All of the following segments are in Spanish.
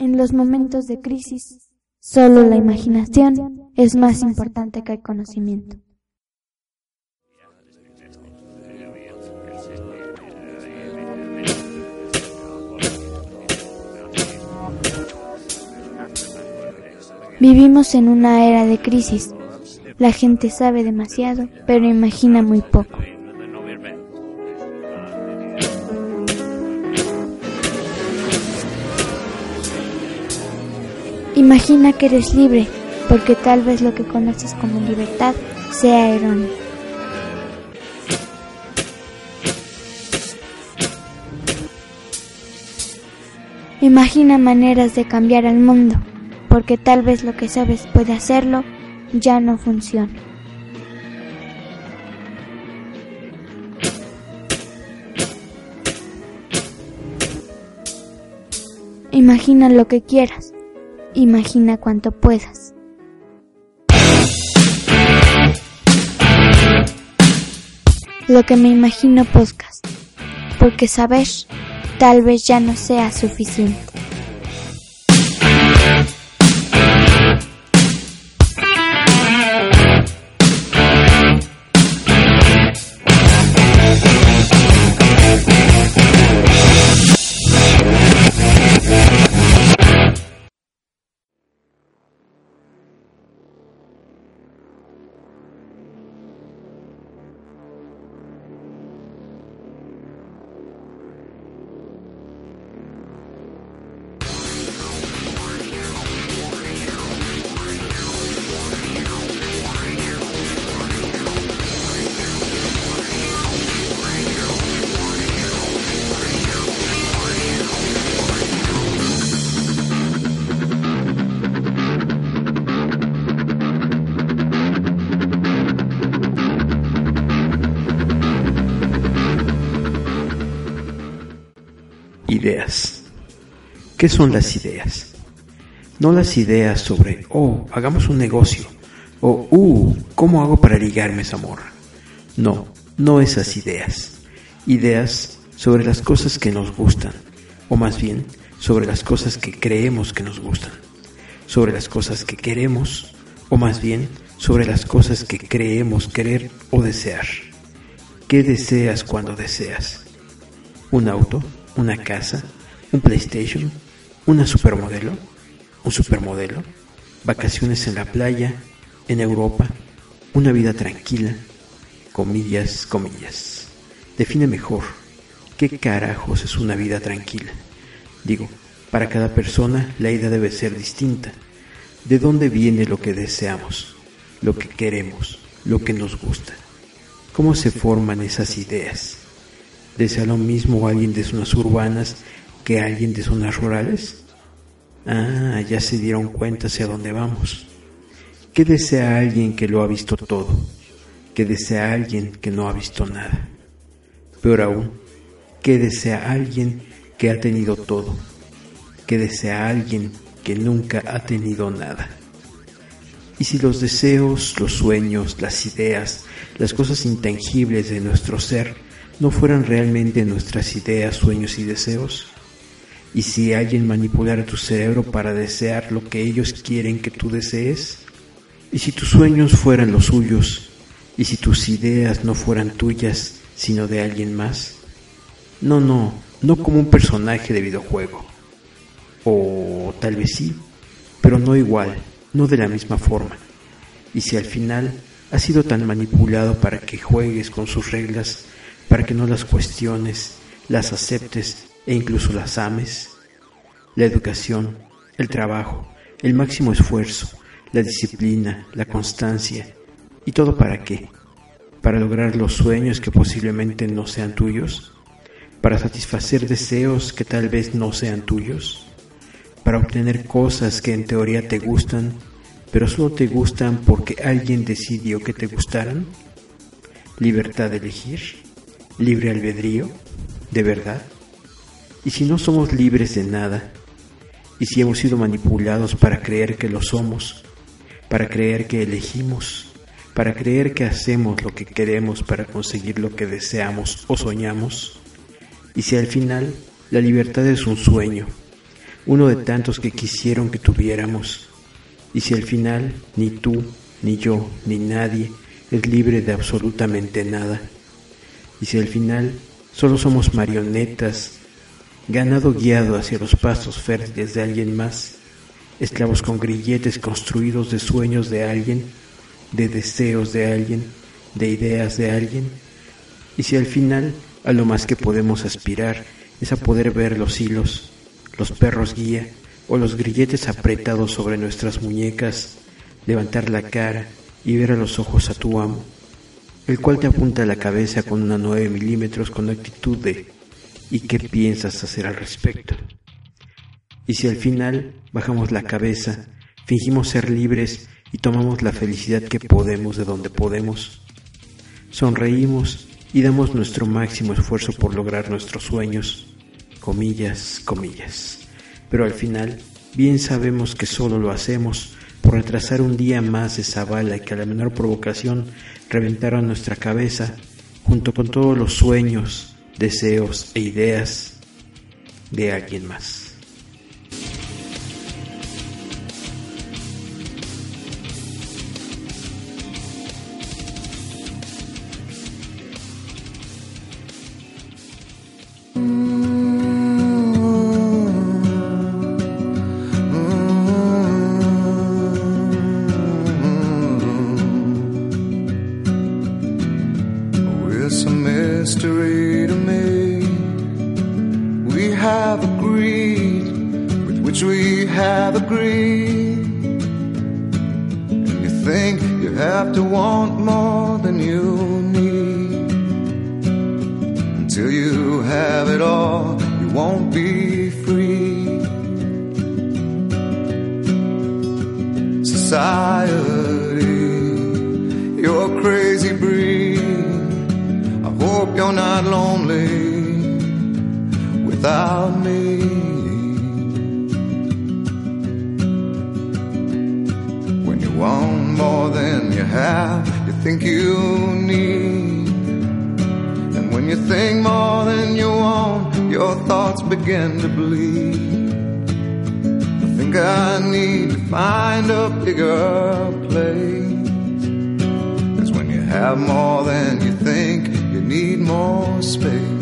En los momentos de crisis, solo la imaginación es más importante que el conocimiento. Vivimos en una era de crisis. La gente sabe demasiado, pero imagina muy poco. Imagina que eres libre, porque tal vez lo que conoces como libertad sea erróneo. Imagina maneras de cambiar al mundo, porque tal vez lo que sabes puede hacerlo ya no funciona. Imagina lo que quieras, imagina cuanto puedas. Lo que me imagino podcast, porque saber tal vez ya no sea suficiente. Ideas. ¿Qué son las ideas? No las ideas sobre, oh, hagamos un negocio, o, uh, ¿cómo hago para ligarme esa morra? No, no esas ideas. Ideas sobre las cosas que nos gustan, o más bien sobre las cosas que creemos que nos gustan, sobre las cosas que queremos, o más bien sobre las cosas que creemos querer o desear. ¿Qué deseas cuando deseas? ¿Un auto? Una casa, un PlayStation, una supermodelo, un supermodelo, vacaciones en la playa, en Europa, una vida tranquila, comillas, comillas. Define mejor, ¿qué carajos es una vida tranquila? Digo, para cada persona la idea debe ser distinta. ¿De dónde viene lo que deseamos, lo que queremos, lo que nos gusta? ¿Cómo se forman esas ideas? ¿Desea lo mismo alguien de zonas urbanas que alguien de zonas rurales? Ah, ya se dieron cuenta hacia dónde vamos. ¿Qué desea alguien que lo ha visto todo? ¿Qué desea alguien que no ha visto nada? Peor aún, ¿qué desea alguien que ha tenido todo? ¿Qué desea alguien que nunca ha tenido nada? Y si los deseos, los sueños, las ideas, las cosas intangibles de nuestro ser no fueran realmente nuestras ideas, sueños y deseos? ¿Y si alguien manipulara tu cerebro para desear lo que ellos quieren que tú desees? ¿Y si tus sueños fueran los suyos? ¿Y si tus ideas no fueran tuyas, sino de alguien más? No, no, no como un personaje de videojuego. O tal vez sí, pero no igual, no de la misma forma. Y si al final has sido tan manipulado para que juegues con sus reglas para que no las cuestiones, las aceptes e incluso las ames. La educación, el trabajo, el máximo esfuerzo, la disciplina, la constancia. ¿Y todo para qué? ¿Para lograr los sueños que posiblemente no sean tuyos? ¿Para satisfacer deseos que tal vez no sean tuyos? ¿Para obtener cosas que en teoría te gustan, pero solo te gustan porque alguien decidió que te gustaran? ¿Libertad de elegir? Libre albedrío, de verdad? ¿Y si no somos libres de nada? ¿Y si hemos sido manipulados para creer que lo somos? Para creer que elegimos? ¿Para creer que hacemos lo que queremos para conseguir lo que deseamos o soñamos? ¿Y si al final la libertad es un sueño? uno de tantos que quisieron que tuviéramos. Y si al final ni tú, ni yo, ni nadie es libre de absolutamente nada, y si al final solo somos marionetas, ganado guiado hacia los pasos fértiles de alguien más, esclavos con grilletes construidos de sueños de alguien, de deseos de alguien, de ideas de alguien, y si al final a lo más que podemos aspirar es a poder ver los hilos, los perros guía o los grilletes apretados sobre nuestras muñecas, levantar la cara y ver a los ojos a tu amo, el cual te apunta a la cabeza con una 9 milímetros con actitud de ¿y qué piensas hacer al respecto? Y si al final bajamos la cabeza, fingimos ser libres y tomamos la felicidad que podemos de donde podemos, sonreímos y damos nuestro máximo esfuerzo por lograr nuestros sueños, comillas, comillas. Pero al final, bien sabemos que solo lo hacemos por retrasar un día más esa bala que a la menor provocación reventaron nuestra cabeza, junto con todos los sueños, deseos e ideas de alguien más. to want more than you need. Until you have it all, you won't be free. Society, you're crazy breed. I hope you're not lonely without me. want more than have you think you need. And when you think more than you want, your thoughts begin to bleed. I think I need to find a bigger place. Cause when you have more than you think, you need more space.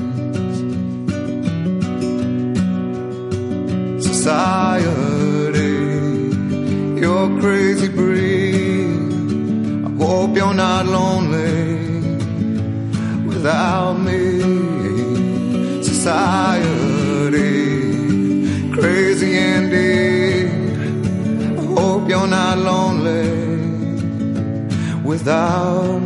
Society, you're crazy breed you're not lonely without me. Society, crazy indeed. I hope you're not lonely without me.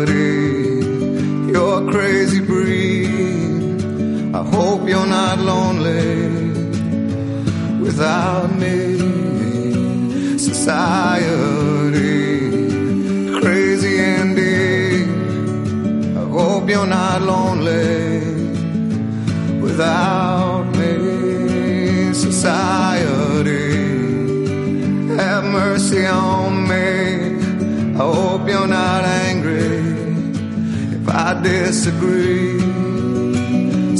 hope you're not lonely without me. Society, crazy indeed. I hope you're not lonely without me. Society, have mercy on me. I hope you're not angry if I disagree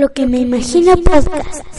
Lo que me imagino podcast.